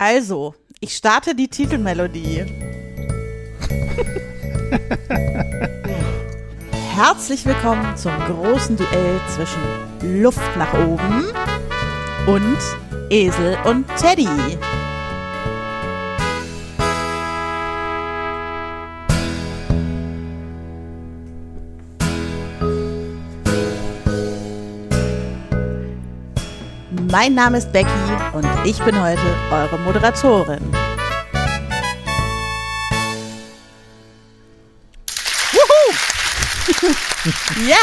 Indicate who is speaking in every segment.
Speaker 1: Also, ich starte die Titelmelodie. Herzlich willkommen zum großen Duell zwischen Luft nach oben und Esel und Teddy. Mein Name ist Becky und ich bin heute eure Moderatorin. Ja,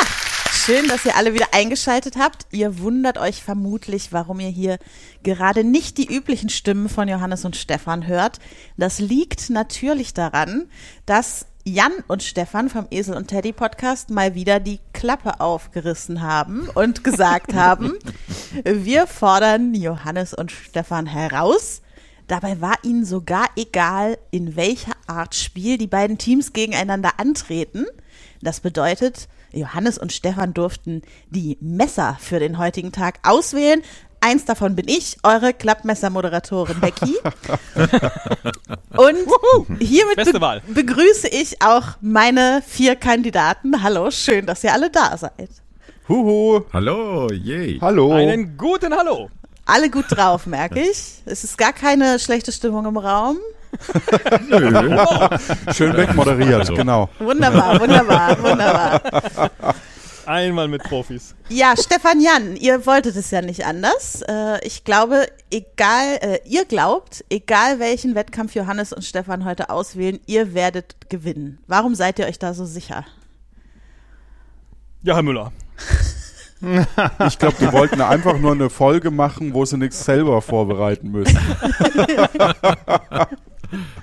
Speaker 1: schön, dass ihr alle wieder eingeschaltet habt. Ihr wundert euch vermutlich, warum ihr hier gerade nicht die üblichen Stimmen von Johannes und Stefan hört. Das liegt natürlich daran, dass Jan und Stefan vom Esel und Teddy Podcast mal wieder die Klappe aufgerissen haben und gesagt haben, wir fordern Johannes und Stefan heraus. Dabei war ihnen sogar egal, in welcher Art Spiel die beiden Teams gegeneinander antreten. Das bedeutet, Johannes und Stefan durften die Messer für den heutigen Tag auswählen. Eins davon bin ich, eure Klappmesser-Moderatorin Becky. Und hiermit be begrüße ich auch meine vier Kandidaten. Hallo, schön, dass ihr alle da seid.
Speaker 2: Huhu.
Speaker 3: Hallo, yay.
Speaker 2: Hallo.
Speaker 4: Einen guten Hallo.
Speaker 1: Alle gut drauf, merke ich. Es ist gar keine schlechte Stimmung im Raum.
Speaker 2: Nö. Schön wegmoderiert, also. genau.
Speaker 1: Wunderbar, wunderbar, wunderbar.
Speaker 4: Einmal mit Profis.
Speaker 1: Ja, Stefan Jan, ihr wolltet es ja nicht anders. Äh, ich glaube, egal, äh, ihr glaubt, egal welchen Wettkampf Johannes und Stefan heute auswählen, ihr werdet gewinnen. Warum seid ihr euch da so sicher?
Speaker 4: Ja, Herr Müller.
Speaker 2: Ich glaube, die wollten einfach nur eine Folge machen, wo sie nichts selber vorbereiten müssen.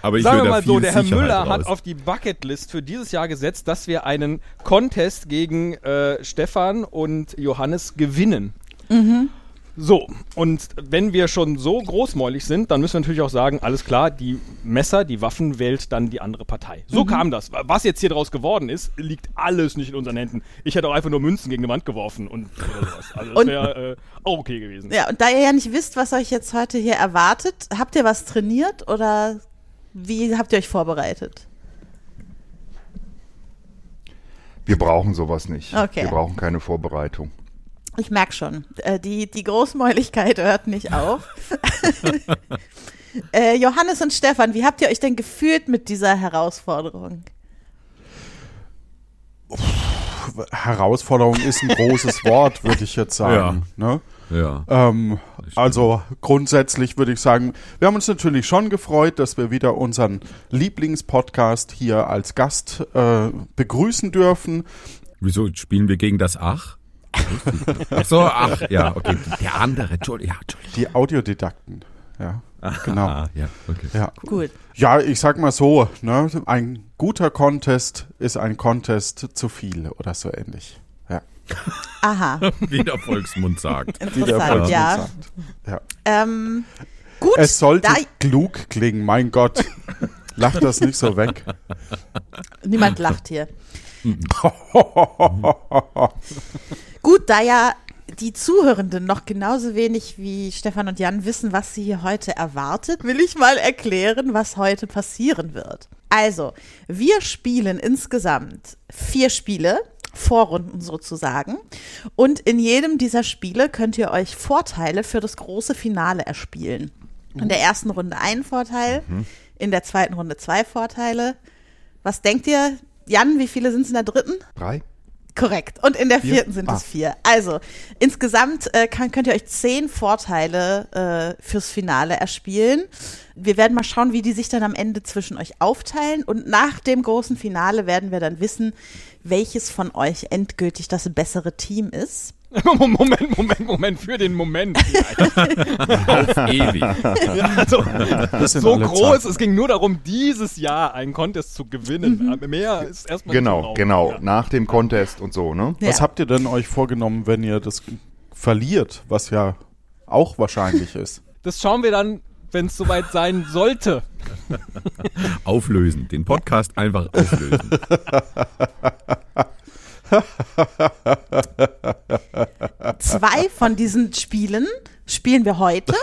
Speaker 4: Aber ich Sagen wir mal so, der Herr Müller raus. hat auf die Bucketlist für dieses Jahr gesetzt, dass wir einen Contest gegen äh, Stefan und Johannes gewinnen. Mhm. So, und wenn wir schon so großmäulig sind, dann müssen wir natürlich auch sagen, alles klar, die Messer, die Waffen wählt dann die andere Partei. So mhm. kam das. Was jetzt hier draus geworden ist, liegt alles nicht in unseren Händen. Ich hätte auch einfach nur Münzen gegen die Wand geworfen und oder sowas. Also das wäre äh, auch okay gewesen.
Speaker 1: Ja, und da ihr ja nicht wisst, was euch jetzt heute hier erwartet, habt ihr was trainiert oder wie habt ihr euch vorbereitet?
Speaker 2: Wir brauchen sowas nicht.
Speaker 1: Okay.
Speaker 2: Wir brauchen keine Vorbereitung.
Speaker 1: Ich merke schon, äh, die, die Großmäuligkeit hört nicht auf. äh, Johannes und Stefan, wie habt ihr euch denn gefühlt mit dieser Herausforderung?
Speaker 2: Herausforderung ist ein großes Wort, würde ich jetzt sagen.
Speaker 3: Ja.
Speaker 2: Ne?
Speaker 3: Ja.
Speaker 2: Ähm, also grundsätzlich würde ich sagen, wir haben uns natürlich schon gefreut, dass wir wieder unseren Lieblingspodcast hier als Gast äh, begrüßen dürfen.
Speaker 3: Wieso spielen wir gegen das Ach? ach so, ach, ja, okay. Der andere, Entschuldigung. Ja, Entschuldigung.
Speaker 2: Die Audiodidakten, ja. Genau.
Speaker 3: Ah, ja, okay.
Speaker 2: Ja.
Speaker 1: Gut.
Speaker 2: Ja, ich sag mal so, ne, ein guter Contest ist ein Contest zu viel oder so ähnlich.
Speaker 1: Aha.
Speaker 3: Wie der Volksmund sagt.
Speaker 1: Interessant, der Volksmund ja.
Speaker 2: Sagt. ja.
Speaker 1: Ähm, gut.
Speaker 2: Es sollte klug klingen, mein Gott. Lach das nicht so weg.
Speaker 1: Niemand lacht hier. Gut, da ja die Zuhörenden noch genauso wenig wie Stefan und Jan wissen, was sie hier heute erwartet, will ich mal erklären, was heute passieren wird. Also, wir spielen insgesamt vier Spiele, Vorrunden sozusagen. Und in jedem dieser Spiele könnt ihr euch Vorteile für das große Finale erspielen. In der ersten Runde einen Vorteil, mhm. in der zweiten Runde zwei Vorteile. Was denkt ihr, Jan, wie viele sind es in der dritten?
Speaker 2: Drei.
Speaker 1: Korrekt. Und in der vier? vierten sind ah. es vier. Also, insgesamt äh, kann, könnt ihr euch zehn Vorteile äh, fürs Finale erspielen. Wir werden mal schauen, wie die sich dann am Ende zwischen euch aufteilen. Und nach dem großen Finale werden wir dann wissen, welches von euch endgültig das bessere Team ist.
Speaker 4: Moment, Moment, Moment, für den Moment.
Speaker 3: Auf ewig.
Speaker 4: Ja, also, so groß, Zeit. es ging nur darum, dieses Jahr einen Contest zu gewinnen. Mhm. Mehr ist erstmal
Speaker 2: Genau, genau, ja. nach dem Contest und so, ne? Ja. Was habt ihr denn euch vorgenommen, wenn ihr das verliert, was ja auch wahrscheinlich ist?
Speaker 4: Das schauen wir dann, wenn es soweit sein sollte.
Speaker 3: Auflösen, den Podcast einfach auflösen.
Speaker 1: Zwei von diesen Spielen spielen wir heute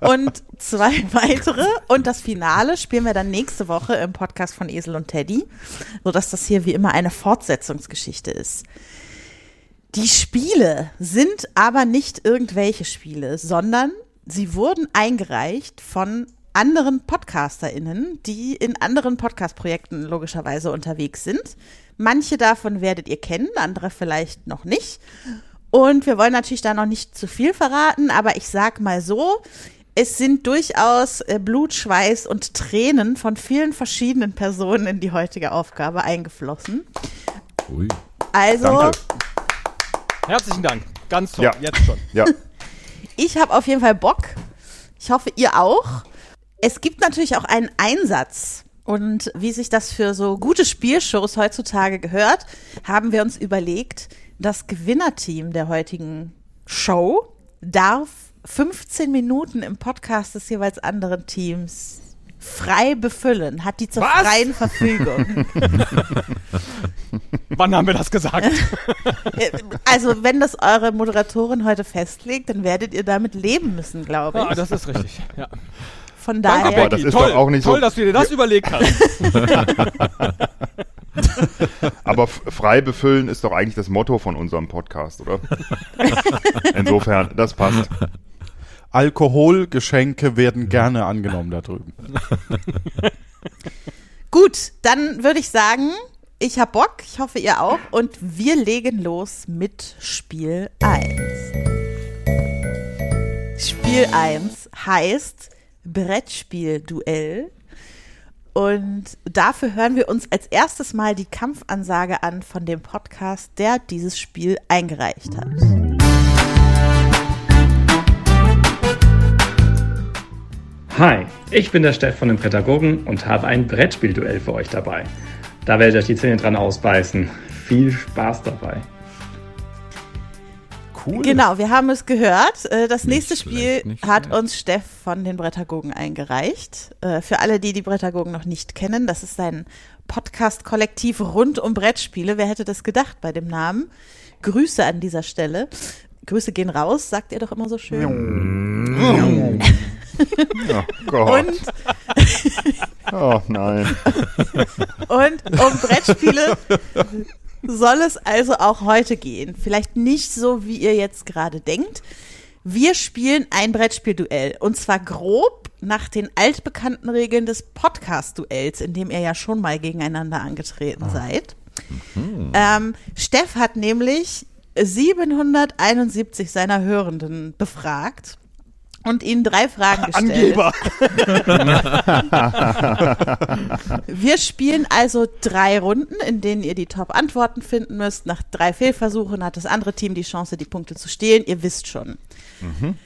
Speaker 1: und zwei weitere und das Finale spielen wir dann nächste Woche im Podcast von Esel und Teddy, sodass das hier wie immer eine Fortsetzungsgeschichte ist. Die Spiele sind aber nicht irgendwelche Spiele, sondern sie wurden eingereicht von anderen PodcasterInnen, die in anderen Podcast-Projekten logischerweise unterwegs sind. Manche davon werdet ihr kennen, andere vielleicht noch nicht. Und wir wollen natürlich da noch nicht zu viel verraten, aber ich sag mal so, es sind durchaus äh, Blut, Schweiß und Tränen von vielen verschiedenen Personen in die heutige Aufgabe eingeflossen. Ui. Also. Danke.
Speaker 4: Herzlichen Dank. Ganz toll. Ja. Jetzt schon.
Speaker 2: Ja.
Speaker 1: Ich habe auf jeden Fall Bock. Ich hoffe, ihr auch. Es gibt natürlich auch einen Einsatz. Und wie sich das für so gute Spielshows heutzutage gehört, haben wir uns überlegt, das Gewinnerteam der heutigen Show darf 15 Minuten im Podcast des jeweils anderen Teams frei befüllen, hat die zur Was? freien Verfügung.
Speaker 4: Wann haben wir das gesagt?
Speaker 1: Also, wenn das eure Moderatorin heute festlegt, dann werdet ihr damit leben müssen, glaube ich.
Speaker 4: Ah, das ist richtig, ja.
Speaker 1: Von daher.
Speaker 4: Danke, Aber das ist toll, doch auch nicht toll, so. dass du dir das überlegt hast.
Speaker 5: Aber frei befüllen ist doch eigentlich das Motto von unserem Podcast, oder? Insofern, das passt.
Speaker 2: Alkoholgeschenke werden gerne angenommen da drüben.
Speaker 1: Gut, dann würde ich sagen, ich habe Bock, ich hoffe ihr auch und wir legen los mit Spiel 1. Spiel 1 heißt Brettspiel-Duell. Und dafür hören wir uns als erstes mal die Kampfansage an von dem Podcast, der dieses Spiel eingereicht hat.
Speaker 6: Hi, ich bin der Steff von den Pädagogen und habe ein Brettspiel-Duell für euch dabei. Da werdet ihr euch die Zähne dran ausbeißen. Viel Spaß dabei
Speaker 1: cool. Genau, wir haben es gehört. Äh, das nicht nächste Spiel hat schlecht. uns Steff von den Brettagogen eingereicht. Äh, für alle, die die Brettagogen noch nicht kennen, das ist ein Podcast-Kollektiv rund um Brettspiele. Wer hätte das gedacht bei dem Namen? Grüße an dieser Stelle. Grüße gehen raus, sagt ihr doch immer so schön.
Speaker 5: oh Gott. Und oh nein.
Speaker 1: Und um Brettspiele soll es also auch heute gehen. Vielleicht nicht so, wie ihr jetzt gerade denkt. Wir spielen ein Brettspielduell und zwar grob nach den altbekannten Regeln des Podcast-Duells, in dem ihr ja schon mal gegeneinander angetreten ah. seid. Mhm. Ähm, Steff hat nämlich 771 seiner Hörenden befragt und ihnen drei Fragen gestellt. Angeber. Wir spielen also drei Runden, in denen ihr die Top-Antworten finden müsst. Nach drei Fehlversuchen hat das andere Team die Chance, die Punkte zu stehlen. Ihr wisst schon. Mhm.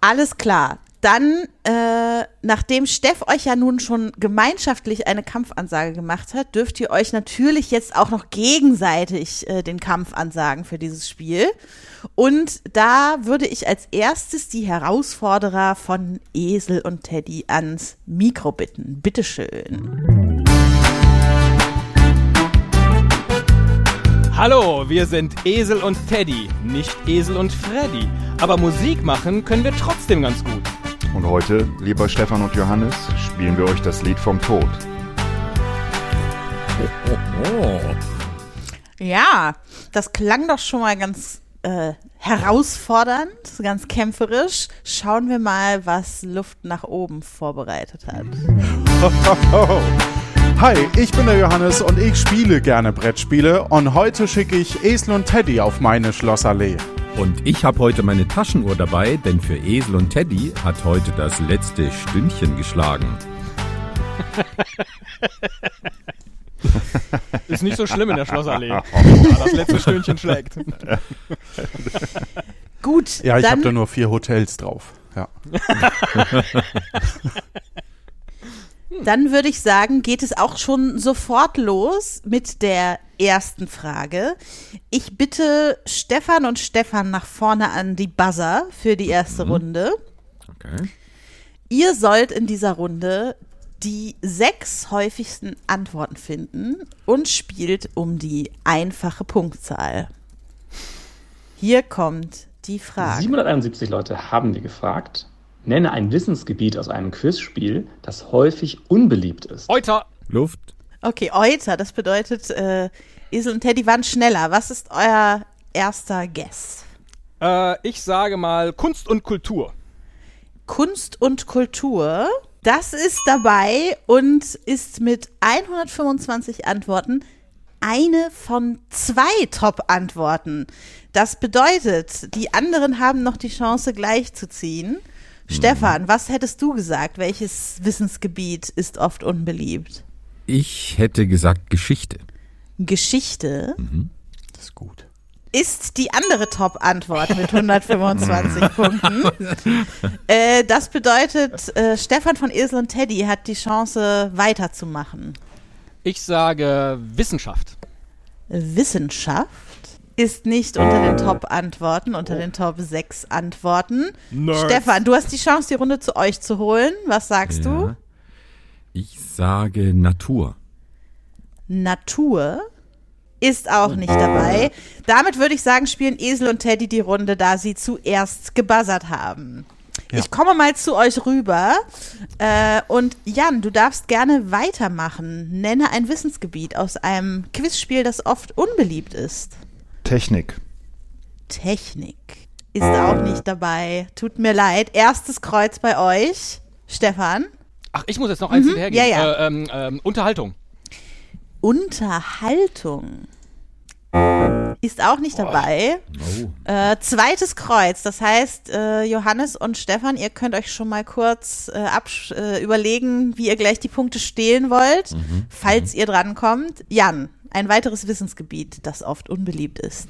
Speaker 1: Alles klar dann, äh, nachdem Steff euch ja nun schon gemeinschaftlich eine Kampfansage gemacht hat, dürft ihr euch natürlich jetzt auch noch gegenseitig äh, den Kampf ansagen für dieses Spiel. Und da würde ich als erstes die Herausforderer von Esel und Teddy ans Mikro bitten. Bitteschön.
Speaker 4: Hallo, wir sind Esel und Teddy, nicht Esel und Freddy. Aber Musik machen können wir trotzdem ganz gut.
Speaker 5: Und heute, lieber Stefan und Johannes, spielen wir euch das Lied vom Tod.
Speaker 1: Ja, das klang doch schon mal ganz äh, herausfordernd, ganz kämpferisch. Schauen wir mal, was Luft nach oben vorbereitet hat.
Speaker 2: Hi, ich bin der Johannes und ich spiele gerne Brettspiele und heute schicke ich Esel und Teddy auf meine Schlossallee.
Speaker 3: Und ich habe heute meine Taschenuhr dabei, denn für Esel und Teddy hat heute das letzte Stündchen geschlagen.
Speaker 4: Ist nicht so schlimm in der Schlossallee. Das letzte Stündchen schlägt.
Speaker 1: Gut.
Speaker 2: Ja, ich habe da nur vier Hotels drauf. Ja.
Speaker 1: Dann würde ich sagen, geht es auch schon sofort los mit der ersten Frage. Ich bitte Stefan und Stefan nach vorne an die Buzzer für die erste mhm. Runde. Okay. Ihr sollt in dieser Runde die sechs häufigsten Antworten finden und spielt um die einfache Punktzahl. Hier kommt die Frage.
Speaker 6: 771 Leute haben wir gefragt. Nenne ein Wissensgebiet aus einem Quizspiel, das häufig unbeliebt ist.
Speaker 4: Euter.
Speaker 3: Luft.
Speaker 1: Okay, Euter, das bedeutet, äh, Esel und Teddy waren schneller. Was ist euer erster Guess?
Speaker 4: Äh, ich sage mal Kunst und Kultur.
Speaker 1: Kunst und Kultur. Das ist dabei und ist mit 125 Antworten eine von zwei Top-Antworten. Das bedeutet, die anderen haben noch die Chance, gleich zu ziehen. Stefan, was hättest du gesagt? Welches Wissensgebiet ist oft unbeliebt?
Speaker 3: Ich hätte gesagt Geschichte.
Speaker 1: Geschichte
Speaker 2: Das ist gut.
Speaker 1: ist die andere Top-Antwort mit 125 Punkten. Äh, das bedeutet, äh, Stefan von Esel und Teddy hat die Chance, weiterzumachen.
Speaker 4: Ich sage Wissenschaft.
Speaker 1: Wissenschaft ist nicht unter den Top-Antworten, unter den Top 6 Antworten.
Speaker 4: Nerds.
Speaker 1: Stefan, du hast die Chance, die Runde zu euch zu holen. Was sagst du?
Speaker 3: Ja. Ich sage Natur.
Speaker 1: Natur ist auch nicht dabei. Damit würde ich sagen, spielen Esel und Teddy die Runde, da sie zuerst gebuzzert haben.
Speaker 2: Ja.
Speaker 1: Ich komme mal zu euch rüber. Äh, und Jan, du darfst gerne weitermachen. Nenne ein Wissensgebiet aus einem Quizspiel, das oft unbeliebt ist.
Speaker 5: Technik.
Speaker 1: Technik ist auch nicht dabei. Tut mir leid. Erstes Kreuz bei euch. Stefan.
Speaker 4: Ach, ich muss jetzt noch eins hinterhergeben.
Speaker 1: ja, ja.
Speaker 4: Äh, ähm, ähm, Unterhaltung.
Speaker 1: Unterhaltung ist auch nicht dabei.
Speaker 3: Oh.
Speaker 1: Äh, zweites Kreuz, das heißt, äh, Johannes und Stefan, ihr könnt euch schon mal kurz äh, äh, überlegen, wie ihr gleich die Punkte stehlen wollt, falls ihr drankommt. Jan, ein weiteres Wissensgebiet, das oft unbeliebt ist.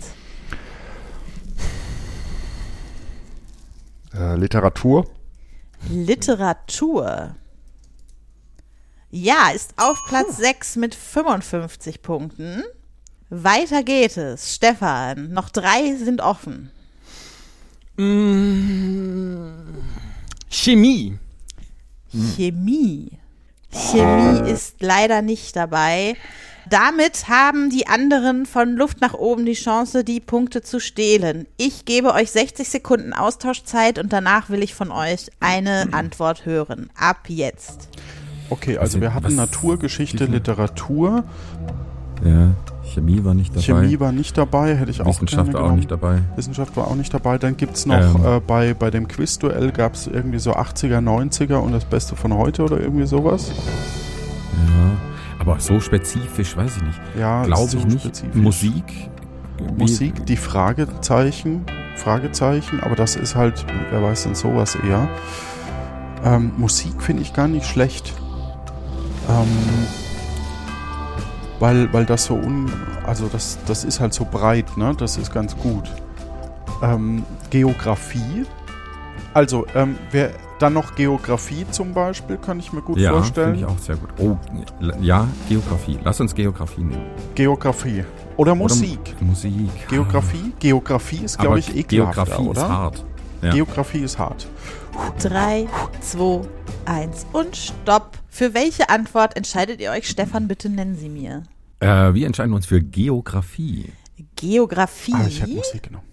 Speaker 5: Äh, Literatur.
Speaker 1: Literatur. Ja, ist auf Platz 6 mit 55 Punkten. Weiter geht es. Stefan, noch drei sind offen.
Speaker 4: Chemie.
Speaker 1: Chemie. Chemie ist leider nicht dabei. Damit haben die anderen von Luft nach oben die Chance, die Punkte zu stehlen. Ich gebe euch 60 Sekunden Austauschzeit und danach will ich von euch eine Antwort hören. Ab jetzt.
Speaker 2: Okay, also wir hatten
Speaker 3: was-
Speaker 2: Naturgeschichte? Literatur.
Speaker 3: Ja, Chemie war nicht dabei.
Speaker 2: Chemie war nicht dabei, hätte ich auch
Speaker 3: Wissenschaft war auch nicht dabei.
Speaker 2: Wissenschaft war auch nicht dabei. Dann gibt es noch
Speaker 3: Ähm.
Speaker 2: äh, bei, bei dem Quizduell gab es irgendwie so 80er, 90er und das Beste von heute oder irgendwie sowas.
Speaker 3: Ja, aber so spezifisch, weiß ich nicht.
Speaker 2: Ja,
Speaker 3: Glaube
Speaker 2: so
Speaker 3: ich nicht.
Speaker 2: spezifisch.
Speaker 3: Musik.
Speaker 2: Musik, die Fragezeichen, Fragezeichen, aber das ist halt, wer weiß denn sowas eher. Ähm, Musik finde ich gar nicht schlecht. Ähm, weil, weil das so un, also das, das ist halt so breit, ne? Das ist ganz gut. Ähm, Geografie. Also, ähm, wer dann noch Geografie zum Beispiel, kann ich mir gut
Speaker 3: Ja,
Speaker 2: vorstellen.
Speaker 3: finde ich auch sehr gut. Oh, ja, Geografie. Lass uns Geografie nehmen.
Speaker 2: Geografie. Oder Musik.
Speaker 3: Oder Musik.
Speaker 2: Geografie? Geografie ist, glaube ich, ekelhafter,
Speaker 3: Geografie
Speaker 2: oder?
Speaker 3: ist hart. Ja.
Speaker 2: Geografie ist hart.
Speaker 1: Drei, zwei, eins und Stopp. Für welche Antwort entscheidet ihr euch? Stefan, bitte nennen Sie mir.
Speaker 3: Äh, wir entscheiden uns für Geografie.
Speaker 1: Geografie
Speaker 2: Ah, ich hätte Musik genommen.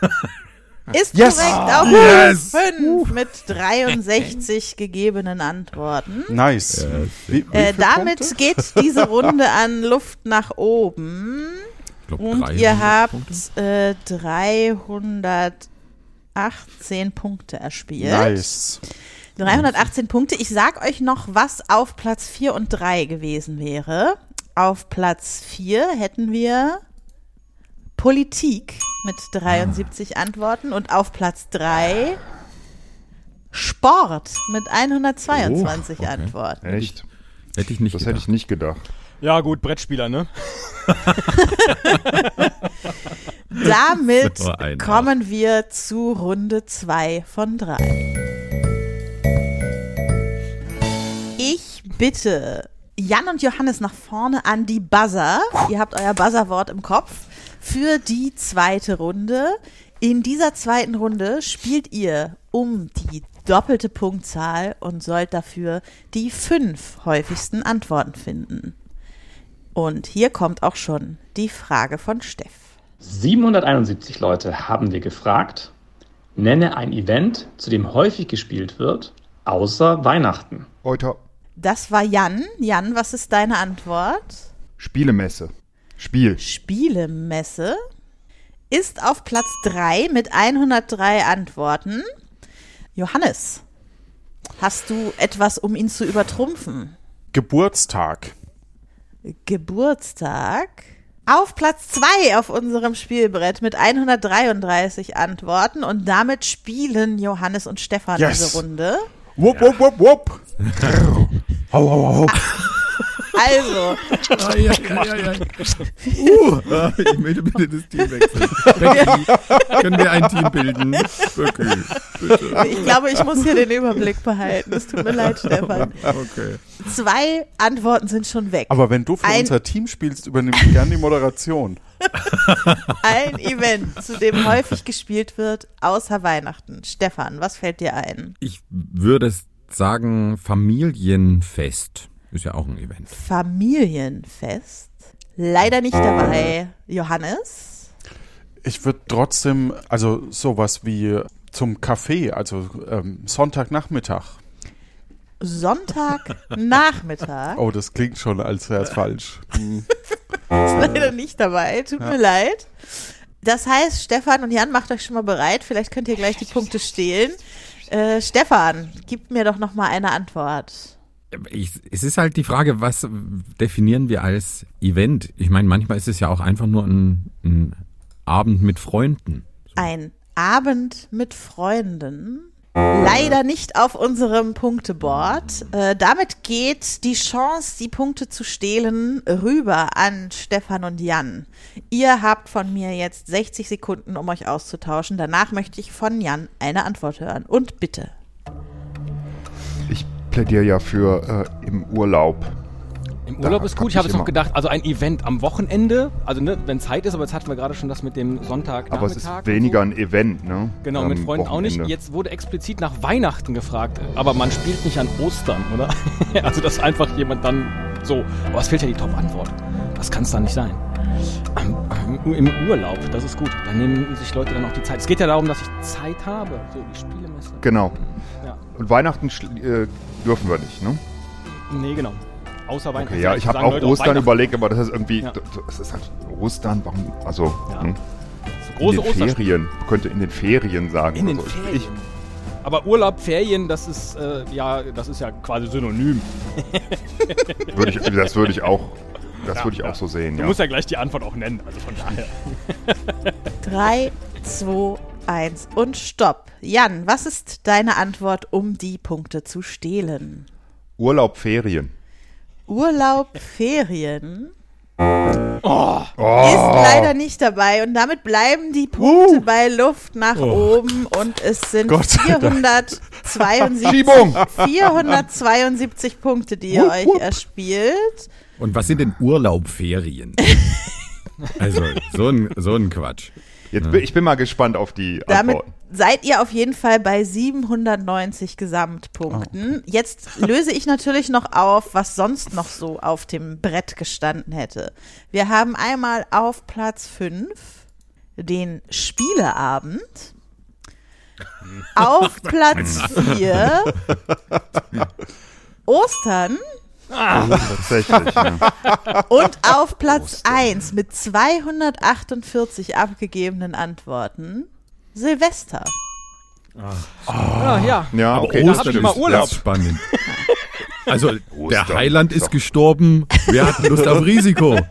Speaker 1: ist
Speaker 2: Yes!
Speaker 1: korrekt auf
Speaker 3: Yes!
Speaker 1: 5 mit 63 gegebenen Antworten.
Speaker 2: Nice. Wie, wie
Speaker 1: Äh, damit
Speaker 2: Punkte?
Speaker 1: geht diese Runde an Luft nach oben.
Speaker 3: Glaub,
Speaker 1: Und
Speaker 3: 300
Speaker 1: ihr habt äh, 318 Punkte erspielt.
Speaker 2: Nice.
Speaker 1: 318 Punkte. Ich sag euch noch, was auf Platz 4 und 3 gewesen wäre. Auf Platz 4 hätten wir Politik mit 73 Antworten und auf Platz 3 Sport mit 122
Speaker 3: Oh, okay.
Speaker 1: Antworten.
Speaker 5: Echt?
Speaker 3: Hätte ich nicht
Speaker 5: Das hätte
Speaker 3: gedacht.
Speaker 5: ich nicht gedacht.
Speaker 4: Ja, gut, Brettspieler, ne?
Speaker 1: Damit kommen wir zu Runde 2 von 3. bitte Jan und Johannes nach vorne an die Buzzer. Ihr habt euer Buzzerwort im Kopf für die zweite Runde. In dieser zweiten Runde spielt ihr um die doppelte Punktzahl und sollt dafür die fünf häufigsten Antworten finden. Und hier kommt auch schon die Frage von Steff.
Speaker 6: 771 Leute haben wir gefragt, nenne ein Event, zu dem häufig gespielt wird, außer Weihnachten.
Speaker 5: Euter.
Speaker 1: Das war Jan. Jan, was ist deine Antwort?
Speaker 5: Spielemesse. Spiel.
Speaker 1: Spielemesse ist auf Platz 3 mit 103 Antworten. Johannes, hast du etwas, um ihn zu übertrumpfen?
Speaker 2: Geburtstag.
Speaker 1: Geburtstag. Auf Platz 2 auf unserem Spielbrett mit 133 Antworten und damit spielen Johannes und Stefan
Speaker 2: Yes.
Speaker 1: diese Runde.
Speaker 2: Wupp, wupp, wupp, wupp. hau, hau, hau.
Speaker 1: Also,
Speaker 3: Ai, ai, ai. Uh, ich möchte bitte das Team wechseln. Becky, können wir ein Team bilden? Becky, bitte.
Speaker 1: ich glaube, ich muss hier den Überblick behalten. Es tut mir leid, Stefan.
Speaker 3: Okay.
Speaker 1: Zwei Antworten sind schon weg.
Speaker 2: Aber wenn du für
Speaker 1: Ein-
Speaker 2: unser Team spielst, übernimm ich gern die Moderation.
Speaker 1: Ein Event, zu dem häufig gespielt wird, außer Weihnachten. Stefan, was fällt dir ein?
Speaker 3: Ich würde sagen Familienfest. Ist ja auch ein Event.
Speaker 1: Familienfest. Leider nicht dabei. Johannes?
Speaker 2: Ich würde trotzdem, also sowas wie zum Kaffee, also ähm, Sonntagnachmittag.
Speaker 1: Sonntagnachmittag.
Speaker 2: Oh, das klingt schon, als wäre es falsch.
Speaker 1: Ist leider nicht dabei. Tut mir leid. Das heißt, Stefan und Jan, macht euch schon mal bereit. Vielleicht könnt ihr gleich die Punkte stehlen. Äh, Stefan, gib mir doch noch mal eine Antwort.
Speaker 3: Ich, es ist halt die Frage, was definieren wir als Event? Ich meine, manchmal ist es ja auch einfach nur ein, ein Abend mit Freunden.
Speaker 1: Ein Abend mit Freunden. Leider nicht auf unserem Punkteboard. Äh, damit geht die Chance, die Punkte zu stehlen, rüber an Stefan und Jan. Ihr habt von mir jetzt 60 Sekunden, um euch auszutauschen. Danach möchte ich von Jan eine Antwort hören. Und bitte.
Speaker 5: Ich plädiere ja für äh, im Urlaub.
Speaker 4: Im Urlaub
Speaker 5: Da
Speaker 4: ist gut. Ich
Speaker 5: hab
Speaker 4: habe jetzt noch gedacht, also ein Event am Wochenende, also ne, wenn Zeit ist, aber jetzt hatten wir gerade schon das mit dem Sonntag.
Speaker 5: Aber es ist weniger
Speaker 4: So.
Speaker 5: ein Event, ne?
Speaker 4: Genau,
Speaker 5: Ähm,
Speaker 4: mit Freunden auch nicht.
Speaker 5: Wochenende.
Speaker 4: Jetzt wurde explizit nach Weihnachten gefragt, aber man spielt nicht an Ostern, oder? also, dass einfach jemand dann so. Aber es fehlt ja die Top-Antwort. Das kann es dann nicht sein. Ähm, Im Urlaub, das ist gut. Da nehmen sich Leute dann auch die Zeit. Es geht ja darum, dass ich Zeit habe, so wie Spielemesse.
Speaker 5: Genau.
Speaker 4: Ja.
Speaker 5: Und Weihnachten äh, dürfen wir nicht, ne?
Speaker 4: Nee, genau. Außer Weihnachten.
Speaker 5: Okay, ja, ich habe auch
Speaker 4: Leute
Speaker 5: Ostern
Speaker 4: Weihnachten.
Speaker 5: überlegt, aber das ist irgendwie,
Speaker 4: Ja.
Speaker 5: das ist halt Ostern, warum, also,
Speaker 4: Ja.
Speaker 5: hm?
Speaker 4: Große
Speaker 5: in den
Speaker 4: Osterspiele.
Speaker 5: Ferien, könnte in den Ferien sagen.
Speaker 4: In den
Speaker 5: so.
Speaker 4: Ferien.
Speaker 5: Ich,
Speaker 4: aber Urlaub, Ferien, das ist äh, ja, das ist ja quasi synonym.
Speaker 5: würde ich, das würde ich auch, das
Speaker 4: Ja,
Speaker 5: würde ich
Speaker 4: ja.
Speaker 5: auch so sehen,
Speaker 4: Du
Speaker 5: ja.
Speaker 4: musst ja gleich die Antwort auch nennen, also von daher.
Speaker 1: 3, 2, 1 und Stopp. Jan, was ist deine Antwort, um die Punkte zu stehlen?
Speaker 5: Urlaub, Ferien.
Speaker 1: Urlaub, Ferien
Speaker 5: Oh,
Speaker 1: ist leider nicht dabei und damit bleiben die Punkte bei Luft nach
Speaker 3: Oh.
Speaker 1: oben und es sind
Speaker 2: Gott sei Dank.
Speaker 1: 472,
Speaker 5: Schiebung!
Speaker 1: 472 Punkte, die ihr euch erspielt.
Speaker 3: Und was sind denn Urlaubferien? also, so ein, so ein Quatsch.
Speaker 5: Jetzt bin, ich bin mal gespannt auf die
Speaker 1: Damit
Speaker 5: Antworten.
Speaker 1: Seid ihr auf jeden Fall bei 790 Gesamtpunkten. Jetzt löse ich natürlich noch auf, was sonst noch so auf dem Brett gestanden hätte. Wir haben einmal auf Platz 5 den Spieleabend. Auf Platz 4 Ostern
Speaker 5: Tatsächlich, ja.
Speaker 1: und auf Platz 1 mit 248 abgegebenen Antworten Silvester.
Speaker 4: Ah, ja.
Speaker 5: Ja,
Speaker 3: Aber
Speaker 5: okay.
Speaker 4: da
Speaker 3: Ostern
Speaker 4: ich mal
Speaker 3: ist,
Speaker 4: Urlaub.
Speaker 3: ist spannend. Also, der
Speaker 5: Ostern
Speaker 3: Heiland
Speaker 5: ist
Speaker 3: gestorben. Wer hat Lust auf Risiko?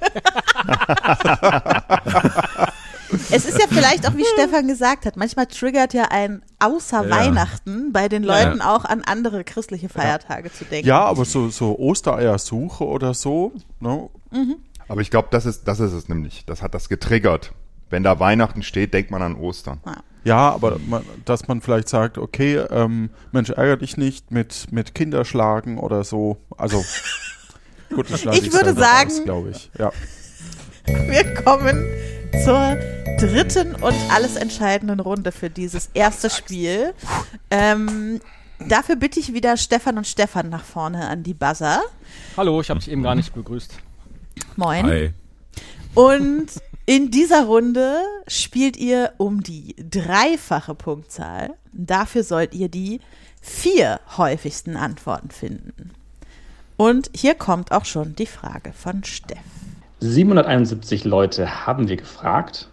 Speaker 1: Es ist ja vielleicht auch, wie Stefan gesagt hat, manchmal triggert ja ein außer
Speaker 3: Ja.
Speaker 1: Weihnachten bei den
Speaker 3: Ja.
Speaker 1: Leuten auch an andere christliche Feiertage zu denken.
Speaker 2: Ja, aber so, so Ostereiersuche oder so, ne?
Speaker 5: Aber ich glaube, das ist, das ist es nämlich. Das hat das getriggert. Wenn da Weihnachten steht, denkt man an Ostern.
Speaker 2: Ja, aber man, dass man vielleicht sagt, okay, ähm, Mensch, ärgere dich nicht mit, mit Kinderschlagen oder so. Also, gut, das schneide
Speaker 1: Ich würde sagen-
Speaker 2: glaube ich. Ja.
Speaker 1: Wir kommen zur dritten und alles entscheidenden Runde für dieses erste Spiel. Ähm, dafür bitte ich wieder Stefan und Stefan nach vorne an die Buzzer.
Speaker 4: Hallo, ich habe dich eben gar nicht begrüßt.
Speaker 1: Moin.
Speaker 3: Hi.
Speaker 1: Und In dieser Runde spielt ihr um die dreifache Punktzahl. Dafür sollt ihr die vier häufigsten Antworten finden. Und hier kommt auch schon die Frage von Steff.
Speaker 6: 771 Leute haben wir gefragt.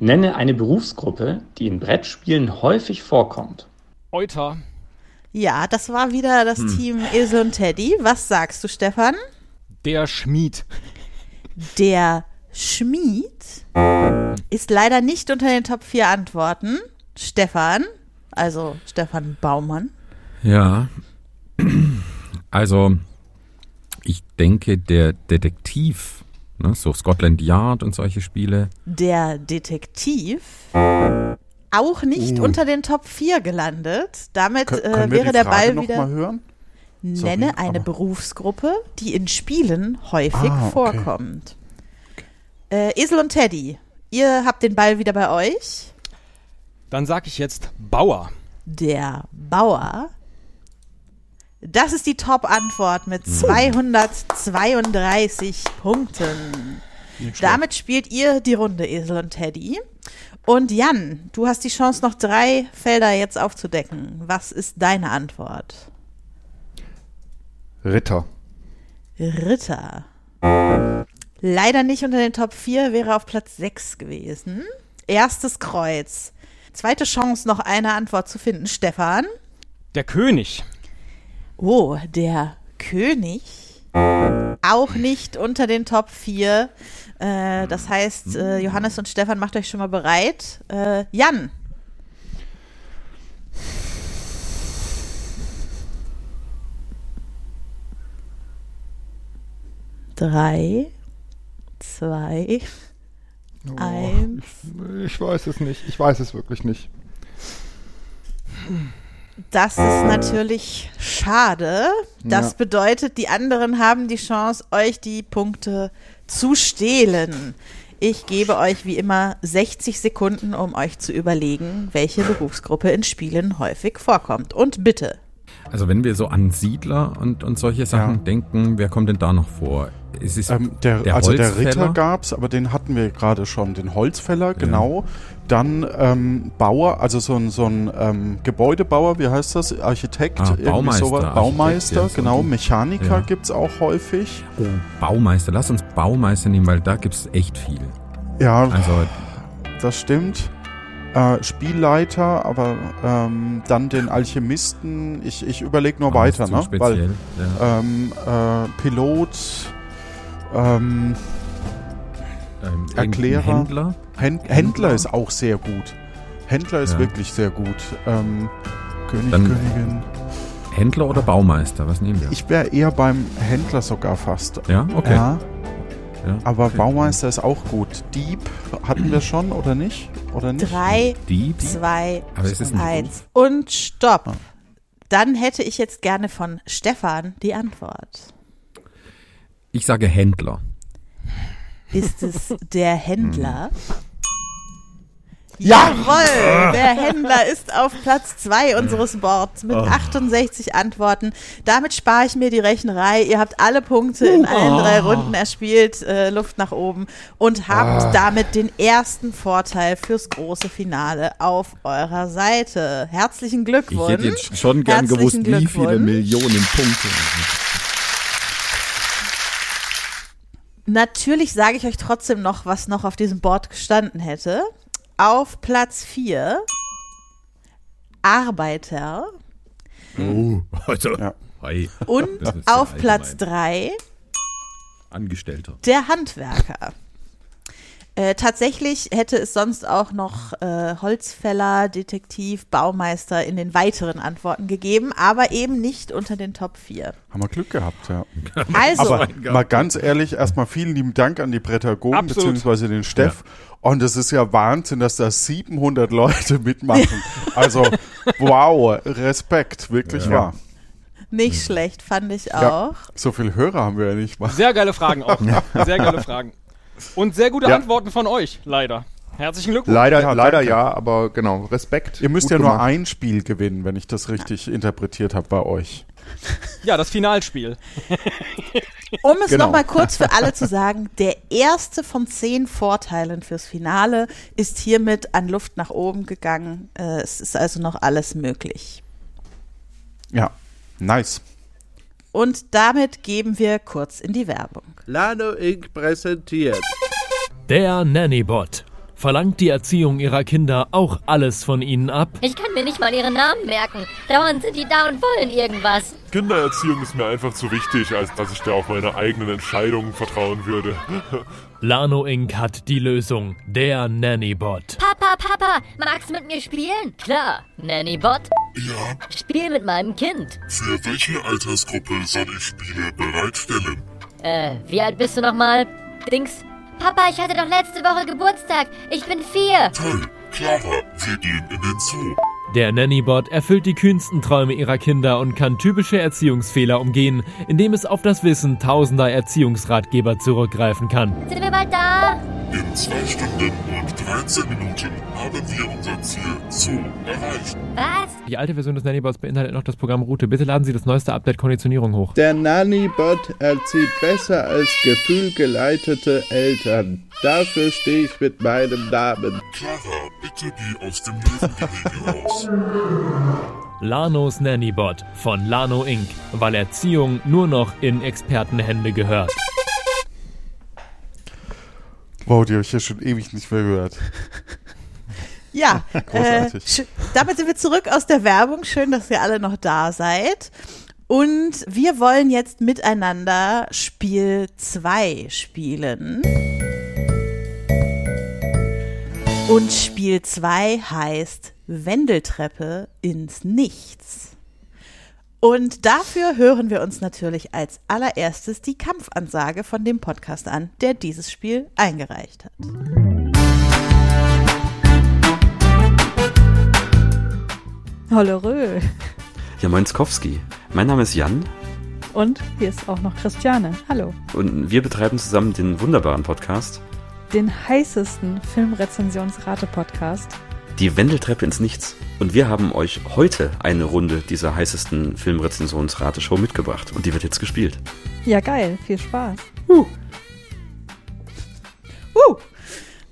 Speaker 6: Nenne eine Berufsgruppe, die in Brettspielen häufig vorkommt.
Speaker 4: Euter.
Speaker 1: Ja, das war wieder das hm. Team Esel und Teddy. Was sagst du, Stefan?
Speaker 4: Der Schmied.
Speaker 1: Der Schmied ist leider nicht unter den Top 4 Antworten. Stefan, also Stefan Baumann.
Speaker 3: Ja, also ich denke, der Detektiv, ne, so Scotland Yard und solche Spiele.
Speaker 1: Der Detektiv auch nicht uh. unter den Top 4 gelandet. Damit Kön äh, wäre der Ball wieder.
Speaker 2: Mal hören?
Speaker 1: Nenne Sorry, eine Berufsgruppe, die in Spielen häufig ah, okay. vorkommt. Äh, Esel und Teddy, ihr habt den Ball wieder bei euch.
Speaker 4: Dann sag ich jetzt Bauer.
Speaker 1: Der Bauer. Das ist die Top-Antwort mit 232 Punkten. Damit spielt ihr die Runde Esel und Teddy. Und Jan, du hast die Chance, noch drei Felder jetzt aufzudecken. Was ist deine Antwort?
Speaker 5: Ritter.
Speaker 1: Ritter. Leider nicht unter den Top 4, wäre auf Platz 6 gewesen. Erstes Kreuz. Zweite Chance, noch eine Antwort zu finden. Stefan?
Speaker 4: Der König.
Speaker 1: Oh, der König. Auch nicht unter den Top 4. Äh, das heißt, äh, Johannes und Stefan, macht euch schon mal bereit. Äh, Jan. Drei, zwei, oh, eins.
Speaker 5: Ich, weiß es nicht. Ich weiß es wirklich nicht.
Speaker 1: Das ist natürlich schade. Das ja. bedeutet, die anderen haben die Chance, euch die Punkte zu stehlen. Ich gebe euch wie immer 60 Sekunden, um euch zu überlegen, welche Berufsgruppe in Spielen häufig vorkommt. Und bitte.
Speaker 3: Also wenn wir so an Siedler und, und solche Sachen ja. denken, wer kommt denn da noch vor?
Speaker 2: Es ist ähm, der, der also der Ritter gab es, aber den hatten wir gerade schon. Den Holzfäller, genau. Ja. Dann ähm, Bauer, also so ein, so ein ähm, Gebäudebauer, wie heißt das? Architekt,
Speaker 3: ah, Baumeister,
Speaker 2: sowas. Baumeister, ja, genau. Mechaniker ja. gibt es auch häufig.
Speaker 3: Oh, Baumeister, lass uns Baumeister nehmen, weil da gibt es echt viel.
Speaker 2: Ja, also, das stimmt. Äh, Spielleiter, aber ähm, dann den Alchemisten. Ich, ich überlege nur oh, weiter, ne? Speziell, Weil ja. ähm, äh, Pilot, ähm, Erklärer.
Speaker 3: Händler?
Speaker 2: Händler? Händler ist auch sehr gut. Händler ist ja. wirklich sehr gut. Ähm, König, Dann Königin.
Speaker 3: Händler oder Baumeister? Was nehmen wir?
Speaker 2: Ich wäre eher beim Händler sogar fast.
Speaker 3: Ja, okay. Ja.
Speaker 2: Ja, Aber. Baumeister ist auch gut. Dieb hatten wir schon oder nicht? Oder nicht?
Speaker 1: Drei, Dieb? zwei, eins. Und stopp. Ah. Dann hätte ich jetzt gerne von Stefan die Antwort.
Speaker 3: Ich sage Händler.
Speaker 1: Ist es der Händler? Ja. Jawohl, der Händler ist auf Platz 2 unseres Boards mit 68 Antworten. Damit spare ich mir die Rechnerei. Ihr habt alle Punkte in allen drei Runden erspielt, äh, Luft nach oben und habt ah. damit den ersten Vorteil fürs große Finale auf eurer Seite. Herzlichen Glückwunsch.
Speaker 3: Ich hätte jetzt schon gern gewusst, wie viele Millionen Punkte.
Speaker 1: Natürlich sage ich euch trotzdem noch, was noch auf diesem Board gestanden hätte. Auf Platz 4 Arbeiter.
Speaker 3: Oh, also. Ja.
Speaker 1: Und auf Platz 3
Speaker 3: Angestellter.
Speaker 1: Der Handwerker. Äh, tatsächlich hätte es sonst auch noch äh, Holzfäller, Detektiv, Baumeister in den weiteren Antworten gegeben, aber eben nicht unter den Top 4.
Speaker 2: Haben wir Glück gehabt, ja.
Speaker 1: Also,
Speaker 2: aber mal ganz ehrlich, erstmal vielen lieben Dank an die Prädagogen bzw. den Steff. Ja. Und es ist ja Wahnsinn, dass da 700 Leute mitmachen. also, wow, Respekt, wirklich ja. wahr.
Speaker 1: Nicht schlecht, fand ich auch. Ja,
Speaker 2: so viele Hörer haben wir ja nicht mal.
Speaker 4: Sehr geile Fragen auch. Sehr geile Fragen. Und sehr gute ja. Antworten von euch, leider. Herzlichen Glückwunsch.
Speaker 5: Leider,
Speaker 2: Ja,
Speaker 5: leider
Speaker 2: danke.
Speaker 5: ja, aber genau, Respekt.
Speaker 2: Ihr müsst ja nur
Speaker 5: gemacht.
Speaker 2: ein Spiel gewinnen, wenn ich das richtig interpretiert habe bei euch.
Speaker 4: Ja, das Finalspiel.
Speaker 1: Um es
Speaker 2: Genau.
Speaker 1: nochmal kurz für alle zu sagen, der erste von zehn Vorteilen fürs Finale ist hiermit an Luft nach oben gegangen. Äh, es ist also noch alles möglich.
Speaker 2: Ja, nice.
Speaker 1: Und damit geben wir kurz in die Werbung.
Speaker 7: Lano Inc. präsentiert.
Speaker 8: Der Nannybot. Verlangt die Erziehung ihrer Kinder auch alles von ihnen ab?
Speaker 9: Ich kann mir nicht mal ihren Namen merken. Dauernd sind die da und wollen irgendwas.
Speaker 10: Kindererziehung ist mir einfach zu wichtig, als dass ich da auf meine eigenen Entscheidungen vertrauen würde.
Speaker 8: Lano Inc. hat die Lösung. Der Nannybot.
Speaker 9: Papa, Papa, magst du mit mir spielen? Klar, Nannybot.
Speaker 10: Ja,
Speaker 9: Spiel mit meinem Kind.
Speaker 10: für welche Altersgruppe soll ich Spiele bereitstellen?
Speaker 9: Äh, wie alt bist du nochmal? Dings. Papa, ich hatte doch letzte Woche Geburtstag. Ich bin vier.
Speaker 10: Toll, Clara, wir gehen in den Zoo.
Speaker 8: Der Nannybot erfüllt die kühnsten Träume ihrer Kinder und kann typische Erziehungsfehler umgehen, indem es auf das Wissen tausender Erziehungsratgeber zurückgreifen kann.
Speaker 9: Sind wir bald da?
Speaker 10: In zwei Stunden und 13 Minuten haben wir unser Ziel Zoo erreicht.
Speaker 9: Was?
Speaker 8: Die alte Version des Nannybots beinhaltet noch das Programm Route. Bitte laden Sie das neueste Update Konditionierung hoch.
Speaker 7: Der Nanny-Bot erzieht besser als gefühlgeleitete Eltern. Dafür stehe ich mit meinem Namen.
Speaker 10: Clara, bitte geh aus dem Löwengehege raus.
Speaker 8: Lanos Nannybot von Lano Inc., weil Erziehung nur noch in Expertenhände gehört.
Speaker 2: Wow, die habe ich ja schon ewig nicht mehr gehört.
Speaker 1: Ja, äh,
Speaker 2: Großartig.
Speaker 1: sch- damit sind wir zurück aus der Werbung. Schön, dass ihr alle noch da seid. Und wir wollen jetzt miteinander Spiel 2 spielen. Und Spiel 2 heißt Wendeltreppe ins Nichts. Und dafür hören wir uns natürlich als allererstes die Kampfansage von dem Podcast an, der dieses Spiel eingereicht hat.
Speaker 11: Hollerö.
Speaker 12: Ja, Moinskowski. Mein Name ist Jan
Speaker 11: Und hier ist auch noch Christiane. Hallo.
Speaker 12: und wir betreiben zusammen den wunderbaren Podcast
Speaker 11: Den heißesten Filmrezensionsrate-Podcast.
Speaker 12: Die Wendeltreppe ins Nichts. Und wir haben euch heute eine Runde dieser heißesten Filmrezensionsrate-Show mitgebracht. Und die wird jetzt gespielt.
Speaker 11: Ja, geil. Viel Spaß.
Speaker 1: Uh,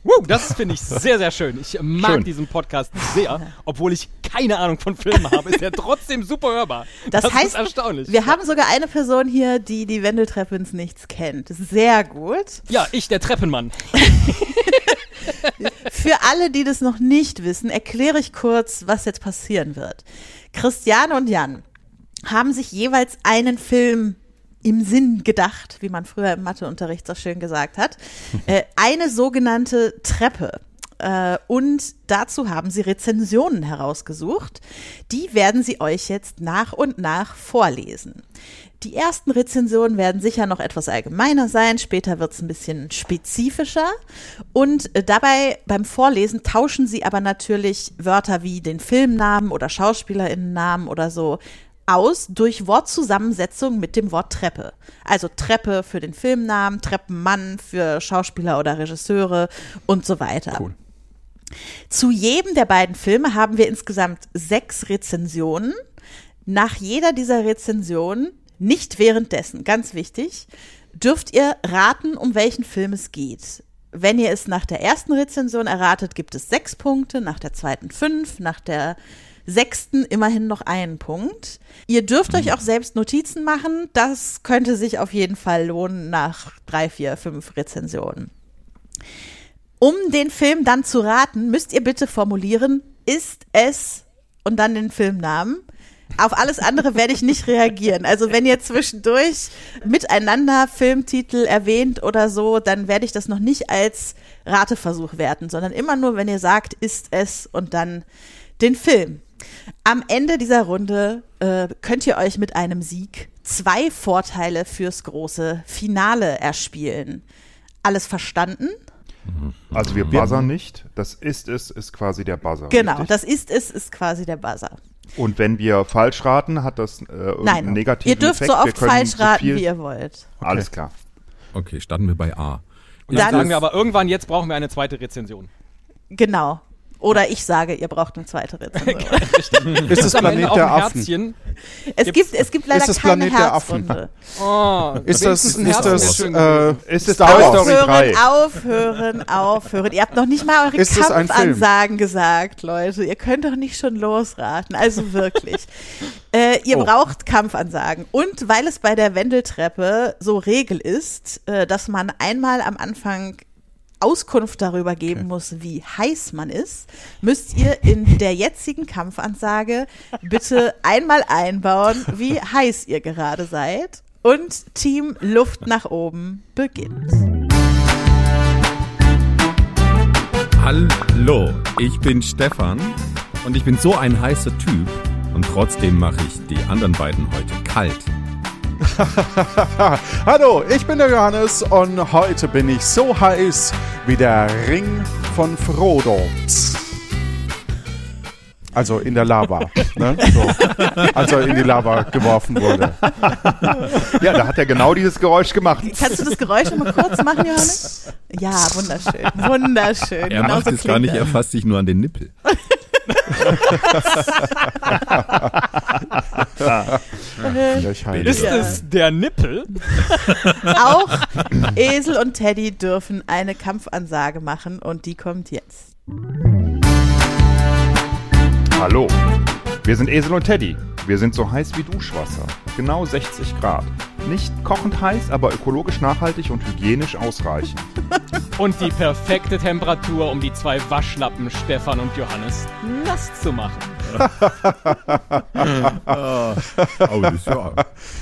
Speaker 4: Woo, das finde ich sehr, sehr schön. Ich mag
Speaker 5: Schön.
Speaker 4: diesen Podcast sehr, obwohl ich keine Ahnung von Filmen habe. Ist er trotzdem super hörbar.
Speaker 1: Das,
Speaker 4: ist
Speaker 1: heißt,
Speaker 4: erstaunlich.
Speaker 1: wir haben sogar eine Person hier, die die Wendeltreppe ins Nichts kennt. Sehr gut.
Speaker 4: ja, ich, der Treppenmann.
Speaker 1: Für alle, die das noch nicht wissen, erkläre ich kurz, was jetzt passieren wird. Christiane und Jan haben sich jeweils einen Film im Sinn gedacht, wie man früher im Matheunterricht so schön gesagt hat. Äh, eine sogenannte Treppe. Äh, und dazu haben sie Rezensionen herausgesucht. Die werden sie euch jetzt nach und nach vorlesen. Die ersten Rezensionen werden sicher noch etwas allgemeiner sein, später wird es ein bisschen spezifischer. Und äh, dabei beim Vorlesen tauschen sie aber natürlich Wörter wie den Filmnamen oder Schauspielerinnennamen oder so aus durch Wortzusammensetzung mit dem Wort Treppe. Also Treppe für den Filmnamen, Treppenmann für Schauspieler oder Regisseure und so weiter.
Speaker 2: Cool.
Speaker 1: Zu jedem der beiden Filme haben wir insgesamt sechs Rezensionen. Nach jeder dieser Rezensionen, nicht währenddessen, ganz wichtig, dürft ihr raten, um welchen Film es geht. Wenn ihr es nach der ersten Rezension erratet, gibt es sechs Punkte, nach der zweiten fünf, nach der sechsten immerhin noch einen Punkt. Ihr dürft euch auch selbst Notizen machen. Das könnte sich auf jeden Fall lohnen nach drei, vier, fünf Rezensionen. Um den Film dann zu raten, müsst ihr bitte formulieren, ist es und dann den Filmnamen. Auf alles andere werde ich nicht reagieren. Also wenn ihr zwischendurch miteinander Filmtitel erwähnt oder so, dann werde ich das noch nicht als Rateversuch werten, sondern immer nur, wenn ihr sagt, ist es und dann den Film. Am Ende dieser Runde äh, könnt ihr euch mit einem Sieg zwei Vorteile fürs große Finale erspielen. Alles verstanden?
Speaker 5: Also wir buzzern nicht. Das ist es, ist quasi der Buzzer.
Speaker 1: Genau,
Speaker 5: richtig?
Speaker 1: das ist es, ist quasi der Buzzer.
Speaker 5: Und wenn wir falsch raten, hat das äh,
Speaker 1: Nein,
Speaker 5: negativen
Speaker 1: ihr dürft
Speaker 5: Effekt.
Speaker 1: so oft falsch
Speaker 5: so
Speaker 1: raten,
Speaker 5: viel-
Speaker 1: wie ihr wollt.
Speaker 5: Alles klar.
Speaker 3: Okay, starten wir bei A.
Speaker 4: Und dann,
Speaker 1: Dann-
Speaker 4: sagen wir aber irgendwann, jetzt brauchen wir eine zweite Rezension.
Speaker 1: Genau. Oder ich sage, ihr braucht eine zweite Rezension.
Speaker 2: Ist es
Speaker 4: am Ende
Speaker 2: Planet
Speaker 4: auch
Speaker 2: der
Speaker 4: ein
Speaker 2: Affen?
Speaker 4: Herzchen.
Speaker 1: Es
Speaker 4: Gibt's-
Speaker 1: gibt, es gibt leider
Speaker 2: Ist es
Speaker 1: keine
Speaker 2: Planet der Affen?
Speaker 1: Herzrunde.
Speaker 4: Oh,
Speaker 2: Ist das, ist das, äh.
Speaker 5: Ist es
Speaker 2: Star Wars?
Speaker 5: Story 3?
Speaker 1: Aufhören, aufhören, aufhören. Ihr habt noch nicht mal eure
Speaker 2: Ist?
Speaker 1: Kampfansagen gesagt, Leute. Ihr könnt doch nicht schon losraten. Also wirklich. äh, ihr
Speaker 2: Oh.
Speaker 1: braucht Kampfansagen. Und weil es bei der Wendeltreppe so Regel ist, äh, dass man einmal am Anfang Auskunft darüber geben muss, wie heiß man ist, müsst ihr in der jetzigen Kampfansage bitte einmal einbauen, wie heiß ihr gerade seid. Und Team Luft nach oben beginnt.
Speaker 3: Hallo, ich bin Stefan und ich bin so ein heißer Typ und trotzdem mache ich die anderen beiden heute kalt.
Speaker 2: Hallo, ich bin der Johannes und heute bin ich so heiß wie der Ring von Frodo. Also in der Lava, ne? so. als er in die Lava geworfen wurde.
Speaker 5: Ja, da hat er genau dieses Geräusch gemacht.
Speaker 1: Kannst du das Geräusch noch mal kurz machen, Johannes? Ja, wunderschön. Wunderschön.
Speaker 3: Er
Speaker 1: Genau
Speaker 3: macht
Speaker 1: so
Speaker 3: es gar nicht, er fasst sich nur an den Nippel.
Speaker 4: Ist
Speaker 1: Ja.
Speaker 4: es der Nippel?
Speaker 1: Auch Esel und Teddy dürfen eine Kampfansage machen und die kommt jetzt.
Speaker 5: Hallo, wir sind Esel und Teddy. Wir sind so heiß wie Duschwasser. Genau 60 Grad. Nicht kochend heiß, aber ökologisch nachhaltig und hygienisch ausreichend.
Speaker 4: Und die perfekte Temperatur, um die zwei Waschlappen Stefan und Johannes nass zu machen.
Speaker 3: Oh, das ist ja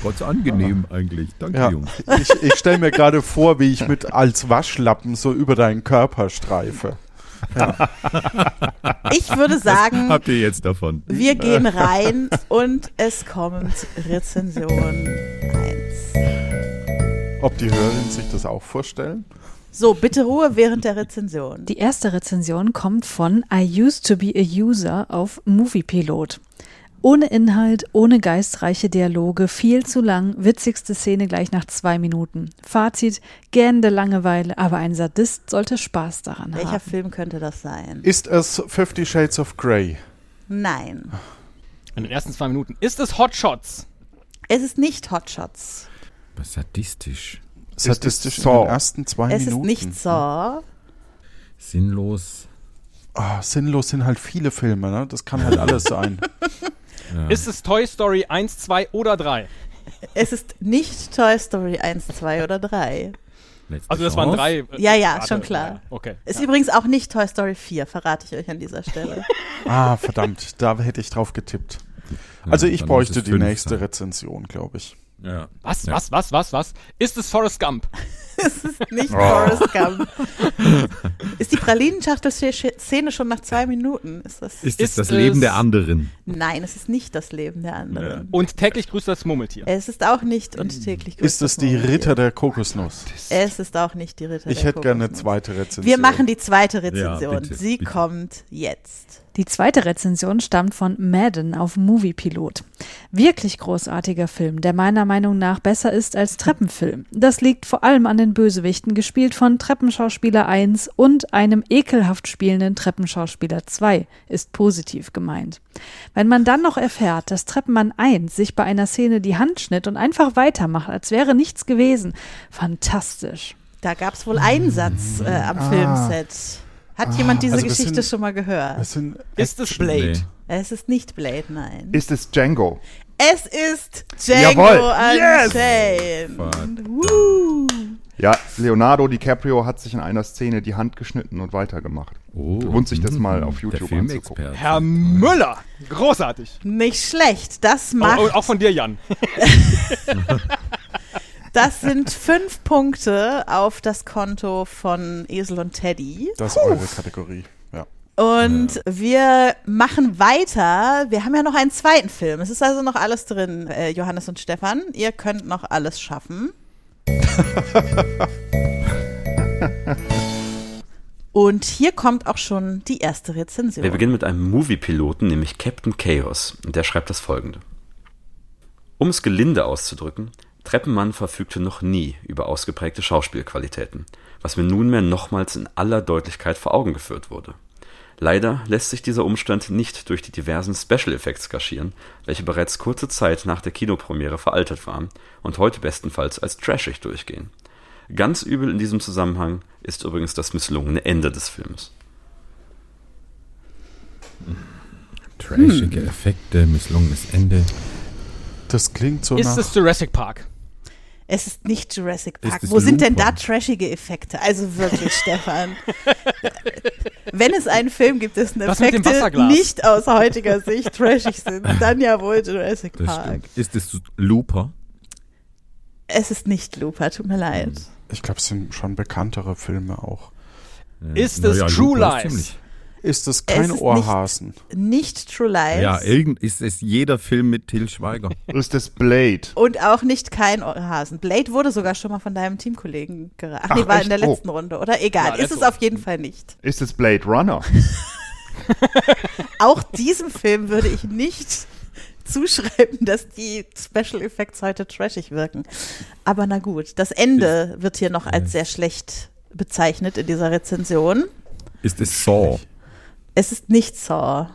Speaker 3: ganz angenehm eigentlich. Danke,
Speaker 2: Ja.
Speaker 3: Jungs.
Speaker 2: Ich, ich stelle mir gerade vor, wie ich mit als Waschlappen so über deinen Körper streife.
Speaker 1: Ich würde sagen,
Speaker 3: Habt ihr jetzt davon?
Speaker 1: wir gehen rein und es kommt Rezension 1.
Speaker 2: Ob die Hörerinnen sich das auch vorstellen?
Speaker 1: So, bitte Ruhe während der Rezension.
Speaker 11: Die erste Rezension kommt von I used to be a user auf Moviepilot. Ohne Inhalt, ohne geistreiche Dialoge, viel zu lang, witzigste Szene gleich nach zwei Minuten. Fazit, gähnende Langeweile, aber ein Sadist sollte Spaß daran
Speaker 1: Welcher
Speaker 11: haben.
Speaker 1: Film könnte das sein?
Speaker 2: Ist es Fifty Shades of Grey?
Speaker 1: Nein.
Speaker 4: In den ersten zwei Minuten. Ist es Hot Shots?
Speaker 1: Es ist nicht Hotshots.
Speaker 3: Was sadistisch.
Speaker 2: Statistisch in den ersten zwei
Speaker 1: Es
Speaker 2: Minuten.
Speaker 1: ist nicht Saw.
Speaker 3: Sinnlos.
Speaker 2: Ah, sinnlos sind halt viele Filme, ne? Das kann halt alles sein.
Speaker 3: Ja.
Speaker 4: Ist es Toy Story 1, 2 oder 3?
Speaker 1: Es ist nicht Toy Story 1, 2 oder 3.
Speaker 3: Letzte
Speaker 4: Also das waren drei. äh,
Speaker 1: Ja, ja,
Speaker 4: Warte,
Speaker 1: schon klar.
Speaker 4: ja, Okay.
Speaker 1: Ist übrigens auch nicht Toy Story 4, verrate ich euch an dieser Stelle.
Speaker 2: Ah, verdammt, da hätte ich drauf getippt. Also
Speaker 3: Ja,
Speaker 2: ich bräuchte die nächste
Speaker 3: sein.
Speaker 2: Rezension, glaube ich.
Speaker 3: Ja.
Speaker 4: Was,
Speaker 3: Ja.
Speaker 4: was, was, was, was? Ist es Forrest Gump?
Speaker 1: es ist nicht
Speaker 5: Oh.
Speaker 1: Forrest Gump. Ist die Pralinenschachtel-Szene schon nach zwei Minuten? Ist das?
Speaker 3: Ist,
Speaker 4: Ist
Speaker 3: es das Leben
Speaker 4: es-
Speaker 3: der anderen?
Speaker 1: Nein, es ist nicht das Leben der anderen.
Speaker 4: Und täglich grüßt das Murmeltier.
Speaker 1: Es ist auch nicht und täglich grüßt
Speaker 2: Ist es
Speaker 1: das
Speaker 2: die. Ritter der Kokosnuss?
Speaker 1: Es ist auch nicht die Ritter
Speaker 2: Ich
Speaker 1: der
Speaker 2: hätte gerne eine
Speaker 1: Kokosnuss.
Speaker 2: zweite Rezension.
Speaker 1: Wir machen die zweite Rezension.
Speaker 3: bitte,
Speaker 1: Sie
Speaker 3: bitte.
Speaker 1: kommt jetzt.
Speaker 11: Die zweite Rezension stammt von Madden auf Moviepilot. Wirklich großartiger Film, der meiner Meinung nach besser ist als Treppenfilm. Das liegt vor allem an den Bösewichten, gespielt von Treppenschauspieler 1 und einem ekelhaft spielenden Treppenschauspieler 2, ist positiv gemeint. Wenn man dann noch erfährt, dass Treppenmann 1 sich bei einer Szene die Hand schnitt und einfach weitermacht, als wäre nichts gewesen, fantastisch.
Speaker 1: Da gab es wohl einen Satz äh, am
Speaker 2: Ah.
Speaker 1: Filmset. Hat jemand diese
Speaker 2: also
Speaker 1: Geschichte
Speaker 2: sind-
Speaker 1: schon mal gehört?
Speaker 2: Das sind
Speaker 4: Ist es Blade?
Speaker 3: Nee.
Speaker 1: Es ist nicht Blade, nein.
Speaker 5: Ist es Django?
Speaker 1: es ist Django
Speaker 5: Jawohl. Yes.
Speaker 1: Unchained. Woo.
Speaker 5: Ja, Leonardo DiCaprio hat sich in einer Szene die Hand geschnitten und weitergemacht.
Speaker 3: Oh,
Speaker 5: Lohnt sich das mal auf YouTube
Speaker 3: Filmexperte.
Speaker 4: Herr Müller! Großartig.
Speaker 1: Nicht schlecht. Das
Speaker 4: Oh,
Speaker 1: macht,
Speaker 4: oh, auch von dir, Jan.
Speaker 1: das sind fünf Punkte auf das Konto von Esel und Teddy.
Speaker 2: Das ist eure Kategorie. Ja.
Speaker 1: Und wir machen weiter. Wir haben ja noch einen zweiten Film. Es ist also noch alles drin, äh, Johannes und Stefan. Ihr könnt noch alles schaffen. und hier kommt auch schon die erste Rezension.
Speaker 12: Wir beginnen mit einem Movie-Piloten, nämlich Captain Chaos. Und der schreibt das folgende. Um es gelinde auszudrücken, Treppenmann verfügte noch nie über ausgeprägte Schauspielqualitäten, was mir nunmehr nochmals in aller Deutlichkeit vor Augen geführt wurde. Leider lässt sich dieser Umstand nicht durch die diversen Special Effects kaschieren, welche bereits kurze Zeit nach der Kinopremiere veraltet waren und heute bestenfalls als trashig durchgehen. Ganz übel in diesem Zusammenhang ist übrigens das misslungene Ende des Films.
Speaker 3: Trashige Effekte, misslungenes Ende.
Speaker 2: Das klingt so
Speaker 4: Ist
Speaker 2: nach...
Speaker 4: es Jurassic Park?
Speaker 1: Es ist nicht Jurassic Park. Wo sind denn da trashige Effekte? Also wirklich, Stefan. Wenn es einen Film gibt, dessen Effekte nicht aus heutiger Sicht trashig sind, dann ja wohl Jurassic
Speaker 3: Das
Speaker 1: Park.
Speaker 3: stimmt. Ist es Looper?
Speaker 1: Es ist nicht Looper, tut mir leid.
Speaker 2: Ich glaube, es sind schon bekanntere Filme auch.
Speaker 4: Ist es True
Speaker 3: Looper ist
Speaker 4: Lies?
Speaker 2: Ist es kein
Speaker 1: Es ist
Speaker 2: Ohrhasen?
Speaker 1: Nicht True Lies.
Speaker 3: Ja, irgend ist es jeder Film mit Till Schweiger.
Speaker 5: Ist es Blade?
Speaker 1: und auch nicht kein Ohrhasen. Blade wurde sogar schon mal von deinem Teamkollegen geraten. Ach nee, war
Speaker 5: echt?
Speaker 1: in der
Speaker 5: Oh.
Speaker 1: letzten Runde, oder? Egal,
Speaker 4: Ja,
Speaker 1: ist es
Speaker 4: letzte
Speaker 1: auf jeden Fall nicht.
Speaker 5: Ist es Blade Runner?
Speaker 1: Auch diesem Film würde ich nicht zuschreiben, dass die Special Effects heute trashig wirken. Aber na gut, das Ende wird hier noch als sehr schlecht bezeichnet in dieser Rezension.
Speaker 3: Ist es Saw?
Speaker 1: Es ist nicht Saw.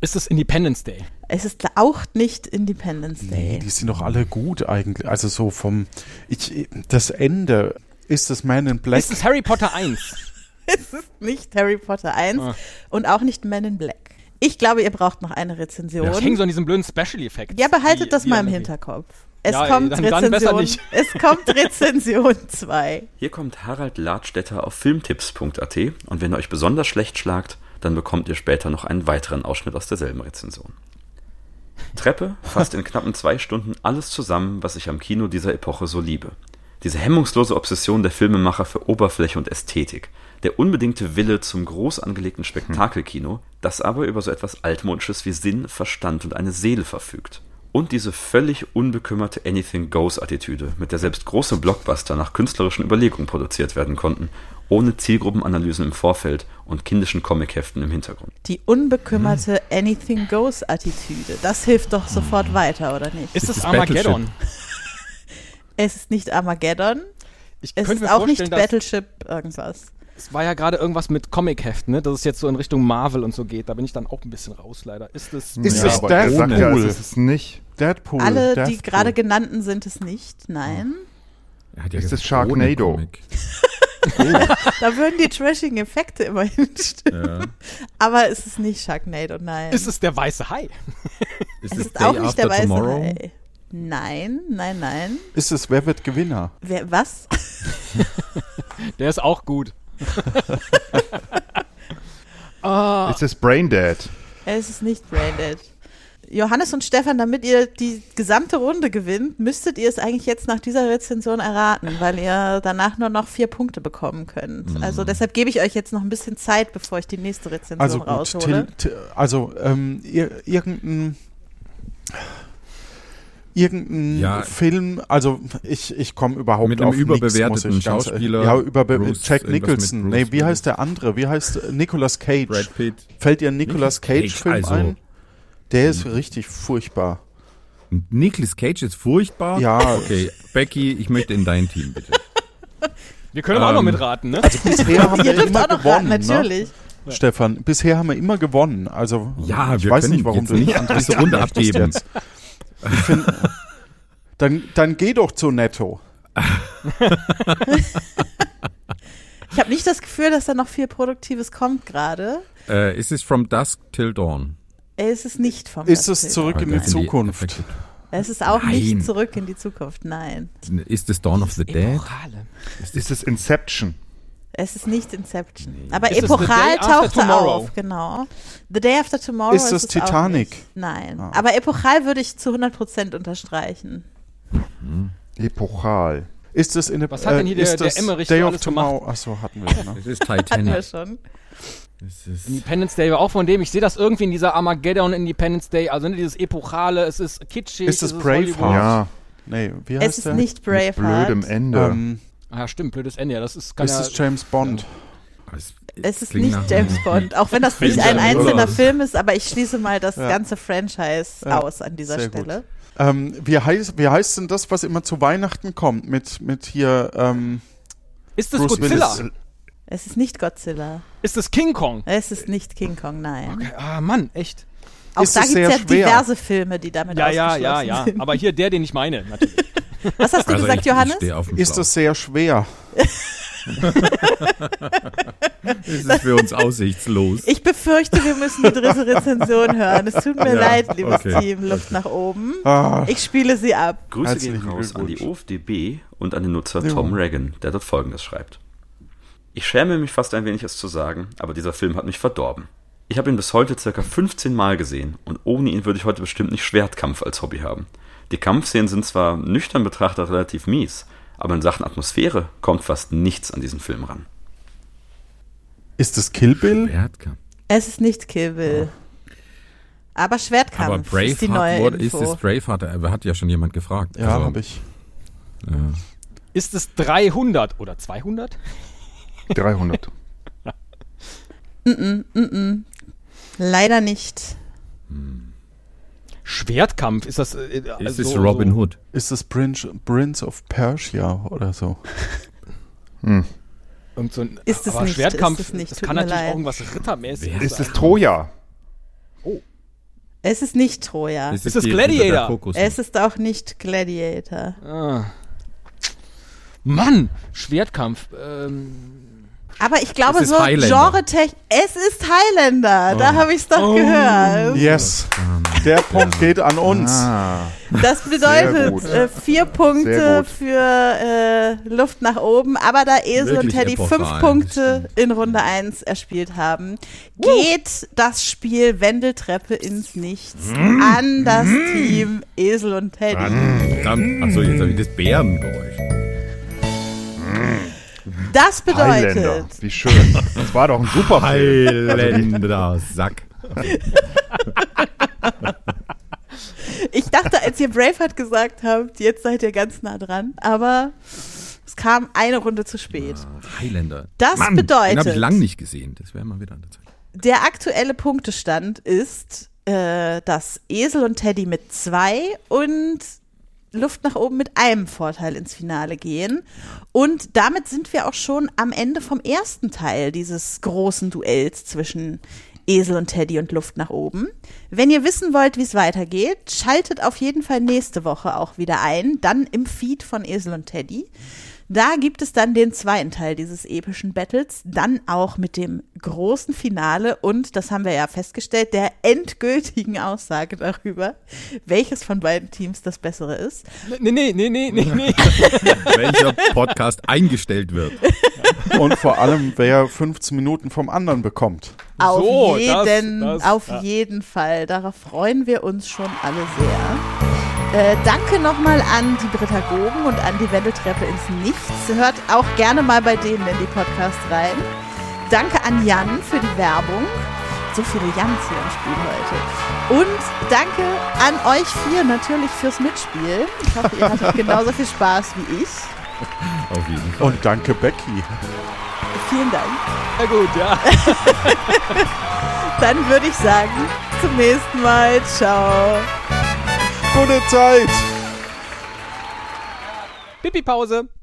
Speaker 4: Ist es Independence Day?
Speaker 1: Es ist auch nicht Independence
Speaker 2: Nee,
Speaker 1: Day.
Speaker 2: die sind doch alle gut eigentlich. Also so vom... Ich, das Ende... Ist es Man in Black?
Speaker 4: Ist es Harry Potter 1?
Speaker 1: Es ist nicht Harry Potter 1
Speaker 4: Ah.
Speaker 1: und auch nicht Men in Black. Ich glaube, ihr braucht noch eine Rezension.
Speaker 4: Ich hänge so an diesem blöden Special Effekt.
Speaker 1: Ja, behaltet das mal im Hinterkopf. Es
Speaker 4: Ja,
Speaker 1: kommt
Speaker 4: dann- dann besser
Speaker 1: Rezension.
Speaker 4: nicht.
Speaker 1: Es kommt Rezension 2.
Speaker 12: Hier kommt Harald Ladstätter auf filmtipps.at und wenn ihr euch besonders schlecht schlagt, dann bekommt ihr später noch einen weiteren Ausschnitt aus derselben Rezension. Treppe fasst in knappen zwei Stunden alles zusammen, was ich am Kino dieser Epoche so liebe. Diese hemmungslose Obsession der Filmemacher für Oberfläche und Ästhetik, der unbedingte Wille zum groß angelegten Spektakelkino, das aber über so etwas Altmodisches wie Sinn, Verstand und eine Seele verfügt. Und diese völlig unbekümmerte Anything-Goes-Attitüde, mit der selbst große Blockbuster nach künstlerischen Überlegungen produziert werden konnten, ohne Zielgruppenanalysen im Vorfeld und kindischen Comicheften im Hintergrund.
Speaker 1: Die unbekümmerte Anything Goes Attitüde. Das hilft doch sofort weiter, oder nicht?
Speaker 4: Ist es Armageddon?
Speaker 1: Es ist nicht Armageddon.
Speaker 4: Ich
Speaker 1: Es
Speaker 4: könnte
Speaker 1: ist
Speaker 4: mir
Speaker 1: auch nicht Battleship irgendwas.
Speaker 4: es war ja gerade irgendwas mit Comicheften, ne? dass es jetzt so in Richtung Marvel und so geht. Da bin ich dann auch ein bisschen raus, leider. Ist es
Speaker 2: Ist
Speaker 5: ja,
Speaker 2: es
Speaker 5: ja,
Speaker 2: Deadpool?
Speaker 5: ist es nicht.
Speaker 2: Deadpool.
Speaker 1: Alle, die
Speaker 2: Deathpool.
Speaker 1: gerade genannten, sind es nicht. Nein.
Speaker 3: Er hat ja
Speaker 5: Ist es Sharknado?
Speaker 1: Da würden die trashigen Effekte immerhin stimmen.
Speaker 3: Ja.
Speaker 1: Aber es ist nicht Sharknado, nein.
Speaker 4: ist es der weiße Hai?
Speaker 3: Ist
Speaker 1: es
Speaker 3: es
Speaker 1: ist auch nicht der weiße
Speaker 3: Tomorrow?
Speaker 1: Hai. Nein, nein, nein.
Speaker 2: Ist es Wer wird Gewinner?
Speaker 1: Wer, was?
Speaker 4: Der ist auch gut.
Speaker 5: Ist es Braindead?
Speaker 1: Es ist nicht Braindead. Johannes und Stefan, damit ihr die gesamte Runde gewinnt, müsstet ihr es eigentlich jetzt nach dieser Rezension erraten, weil ihr danach nur noch vier Punkte bekommen könnt.
Speaker 2: Mhm.
Speaker 1: Also deshalb gebe ich euch jetzt noch ein bisschen Zeit, bevor ich die nächste Rezension
Speaker 2: Also gut,
Speaker 1: raushole.
Speaker 2: Till, Till, also ähm, ir irgendein irgendein
Speaker 3: Ja.
Speaker 2: Film, also ich, ich komme überhaupt
Speaker 3: Mit einem
Speaker 2: auf nix,
Speaker 3: überbewerteten
Speaker 2: muss ich ganz-
Speaker 3: Schauspieler,
Speaker 2: Ja, überbe
Speaker 3: Bruce-
Speaker 2: Jack Nicholson. Nee, wie heißt der andere? Wie heißt äh, Nicolas Cage?
Speaker 3: Brad Pitt.
Speaker 2: Fällt dir ein Nicolas
Speaker 3: Nicolas
Speaker 2: Cage,
Speaker 3: also-
Speaker 2: ein? Der ist richtig furchtbar.
Speaker 3: Nicolas Cage ist furchtbar?
Speaker 2: Ja.
Speaker 3: Okay, Becky, ich möchte in dein Team, bitte.
Speaker 4: Wir können aber auch noch
Speaker 3: Ähm,
Speaker 4: mitraten, ne?
Speaker 2: Also bisher haben
Speaker 1: ihr
Speaker 2: wir
Speaker 1: dürft
Speaker 2: immer
Speaker 1: auch noch
Speaker 2: gewonnen,
Speaker 1: raten, natürlich.
Speaker 2: Ne? Stefan, bisher haben wir immer gewonnen. Also
Speaker 3: Ja,
Speaker 2: ich
Speaker 3: wir
Speaker 2: weiß
Speaker 3: können
Speaker 2: nicht, warum du
Speaker 3: nicht
Speaker 2: nicht
Speaker 3: diese Runde abgeben.
Speaker 2: find, dann, dann geh doch zu Netto.
Speaker 1: Ich habe nicht das Gefühl, dass da noch viel Produktives kommt gerade.
Speaker 3: Äh, ist es From Dusk Till Dawn?
Speaker 1: Es ist nicht vom
Speaker 2: Ist es zurück in die
Speaker 3: Das
Speaker 2: Zukunft?
Speaker 1: Es ist auch
Speaker 3: Nein.
Speaker 1: nicht zurück in die Zukunft, nein.
Speaker 3: Ist es Dawn of the Dead?
Speaker 5: Ist es Inception?
Speaker 1: Es ist nicht Inception. Aber
Speaker 4: Ist
Speaker 1: epochal
Speaker 4: Day After
Speaker 1: taucht
Speaker 4: Tomorrow?
Speaker 1: auf, genau. The Day After Tomorrow
Speaker 2: Ist
Speaker 1: ist,
Speaker 2: das
Speaker 1: es
Speaker 2: Titanic?
Speaker 1: Auch nicht. Nein.
Speaker 2: Ah.
Speaker 1: Aber epochal würde ich zu 100% unterstreichen.
Speaker 5: Epochal.
Speaker 2: Ist es in der
Speaker 4: Was hat denn hier
Speaker 2: äh,
Speaker 4: der- der
Speaker 2: das
Speaker 4: Emmerich
Speaker 2: Day
Speaker 4: so
Speaker 2: of Tomorrow? Achso, hatten wir. Ne?
Speaker 3: Es ist
Speaker 1: Hatten wir
Speaker 3: Titanic.
Speaker 1: schon.
Speaker 3: Es ist
Speaker 4: Independence Day war auch von dem. Ich sehe das irgendwie in dieser Armageddon Independence Day. Also ne, dieses Epochale, es ist kitschig.
Speaker 2: Ist es
Speaker 4: es
Speaker 2: Braveheart?
Speaker 5: Ja,
Speaker 2: Nee, wie
Speaker 1: Es
Speaker 2: heißt
Speaker 1: ist
Speaker 2: der?
Speaker 1: nicht Braveheart.
Speaker 5: blödem Ende.
Speaker 2: Ähm,
Speaker 4: Ah, ja, stimmt, blödes Ende. Ja, das ist, kann
Speaker 2: ist
Speaker 4: ja,
Speaker 2: es James Bond?
Speaker 3: es,
Speaker 1: Es ist nicht James Bond, auch wenn das nicht
Speaker 3: Film
Speaker 1: ein einzelner? Film ist, aber ich schließe mal das
Speaker 2: Ja.
Speaker 1: ganze Franchise
Speaker 2: Ja,
Speaker 1: aus an dieser
Speaker 2: sehr gut.
Speaker 1: Stelle.
Speaker 2: Ähm, wie, heißt, wie heißt denn das, was immer zu Weihnachten kommt? Mit, mit hier, ähm,
Speaker 4: Ist es
Speaker 2: Bruce
Speaker 4: Godzilla?
Speaker 2: Willis.
Speaker 1: Es ist nicht Godzilla.
Speaker 4: Ist es King Kong?
Speaker 1: Es ist nicht King Kong, nein.
Speaker 4: Okay. Ah, Mann, echt.
Speaker 1: Auch
Speaker 2: Ist
Speaker 1: da
Speaker 2: es
Speaker 1: gibt es ja
Speaker 2: schwer?
Speaker 1: diverse Filme, die damit
Speaker 4: Ja, ja, ja, ja.
Speaker 1: sind.
Speaker 4: Aber hier der, den ich meine, natürlich.
Speaker 1: Was hast du
Speaker 3: Also
Speaker 1: gesagt,
Speaker 3: ich,
Speaker 1: Johannes?
Speaker 3: Ich
Speaker 2: Ist es sehr schwer?
Speaker 3: Ist es für uns aussichtslos?
Speaker 1: Ich befürchte, wir müssen die dritte Rezension hören. Es tut mir
Speaker 3: Ja,
Speaker 1: leid, liebes
Speaker 3: okay.
Speaker 1: Team, Luft nach oben.
Speaker 2: Ah,
Speaker 1: Ich spiele sie ab.
Speaker 12: Grüße
Speaker 2: Herzlichen
Speaker 12: gehen raus an die. OFDB und an den Nutzer
Speaker 2: Jo.
Speaker 12: Tom Reagan, der dort folgendes schreibt. Ich schäme mich fast ein wenig, es zu sagen, aber dieser Film hat mich verdorben. Ich habe ihn bis heute circa 15 Mal gesehen und ohne ihn würde ich heute bestimmt nicht Schwertkampf als Hobby haben. Die Kampfszenen sind zwar nüchtern betrachtet relativ mies, aber in Sachen Atmosphäre kommt fast nichts an diesen Film ran.
Speaker 2: ist es Kill Bill?
Speaker 3: Schwertkampf.
Speaker 1: Es ist nicht Kill Bill. Aber Schwertkampf
Speaker 3: Aber
Speaker 1: ist die neue
Speaker 3: Braveheart, wurde, ist
Speaker 1: Info.
Speaker 3: es Braveheart? Hat ja schon jemand gefragt.
Speaker 2: Ja,
Speaker 3: Also,
Speaker 2: habe ich.
Speaker 3: ja.
Speaker 4: Ist es 300 oder 200?
Speaker 5: 300.
Speaker 1: Leider nicht.
Speaker 4: Schwertkampf, ist das. Äh,
Speaker 3: Ist
Speaker 4: also
Speaker 3: es Robin
Speaker 4: so,
Speaker 3: Hood?
Speaker 2: Ist es Prince, Prince of Persia oder so?
Speaker 4: Irgend so ein,
Speaker 1: Ist es
Speaker 4: aber
Speaker 1: nicht,
Speaker 4: Schwertkampf,
Speaker 1: ist es nicht,
Speaker 4: das kann natürlich
Speaker 1: leid.
Speaker 4: auch irgendwas Rittermäßiges
Speaker 5: Ist es Troja?
Speaker 1: Es ist nicht Troja.
Speaker 4: Ist es Gladiator?
Speaker 1: Es ist auch nicht Gladiator.
Speaker 4: Ah. Mann, Schwertkampf. Ähm,
Speaker 1: Aber ich glaube so
Speaker 3: Highlander.
Speaker 1: genre Es ist Highlander. Da
Speaker 3: Oh.
Speaker 1: habe ich es doch gehört.
Speaker 2: Yes. Der Punkt geht an uns.
Speaker 5: Ah.
Speaker 1: Das bedeutet äh, vier Punkte für äh, Luft nach oben. Aber da Esel und Teddy fünf Punkte in Runde 1 erspielt haben, geht das Spiel Wendeltreppe ins Nichts an das Team Esel und Teddy.
Speaker 3: Achso, jetzt habe ich das Bärengeräusch.
Speaker 1: Das
Speaker 5: Highlander.
Speaker 1: bedeutet,
Speaker 5: Wie schön. Das war doch ein super Film.
Speaker 3: Highlander, Sack.
Speaker 1: ich dachte, als ihr Braveheart gesagt habt, jetzt seid ihr ganz nah dran. Aber es kam eine Runde zu spät.
Speaker 3: Highlander.
Speaker 1: Das
Speaker 3: Mann, Den habe
Speaker 1: bedeutet-
Speaker 3: ich lang nicht gesehen. Das wäre mal wieder an der Zeit.
Speaker 1: Der aktuelle Punktestand ist, äh, dass Esel und Teddy mit zwei und Luft nach oben mit einem Vorteil ins Finale gehen. Und damit sind wir auch schon am Ende vom ersten Teil dieses großen Duells zwischen Esel und Teddy und Luft nach oben. Wenn ihr wissen wollt, wie es weitergeht, schaltet auf jeden Fall nächste Woche auch wieder ein, dann im Feed von Esel und Teddy. Da gibt es dann den zweiten Teil dieses epischen Battles, dann auch mit dem großen Finale und, das haben wir ja festgestellt, der endgültigen Aussage darüber, welches von beiden Teams das bessere ist.
Speaker 4: nee, nee, nee, nee, nee, nee.
Speaker 3: Welcher Podcast eingestellt wird.
Speaker 2: Und vor allem, wer 15 Minuten vom anderen bekommt.
Speaker 1: Auf
Speaker 4: So, das-
Speaker 1: jeden,
Speaker 4: das-
Speaker 1: auf
Speaker 4: ja.
Speaker 1: jeden Fall. Darauf freuen wir uns schon alle sehr. Äh, danke nochmal an die Brittagogen und an die Wendeltreppe ins Nichts. Hört auch gerne mal bei denen in die Podcasts rein. Danke an Jan für die Werbung. So viele Jans hier im Spiel heute. Und danke an euch vier natürlich fürs Mitspielen. Ich hoffe, ihr hattet genauso viel Spaß wie ich.
Speaker 3: Auf jeden Fall.
Speaker 2: Und danke, Becky.
Speaker 1: Vielen Dank.
Speaker 4: Ja gut, ja.
Speaker 1: Dann würde ich sagen, zum nächsten Mal. Ciao.
Speaker 2: Gute Zeit.
Speaker 4: Pipi-Pause.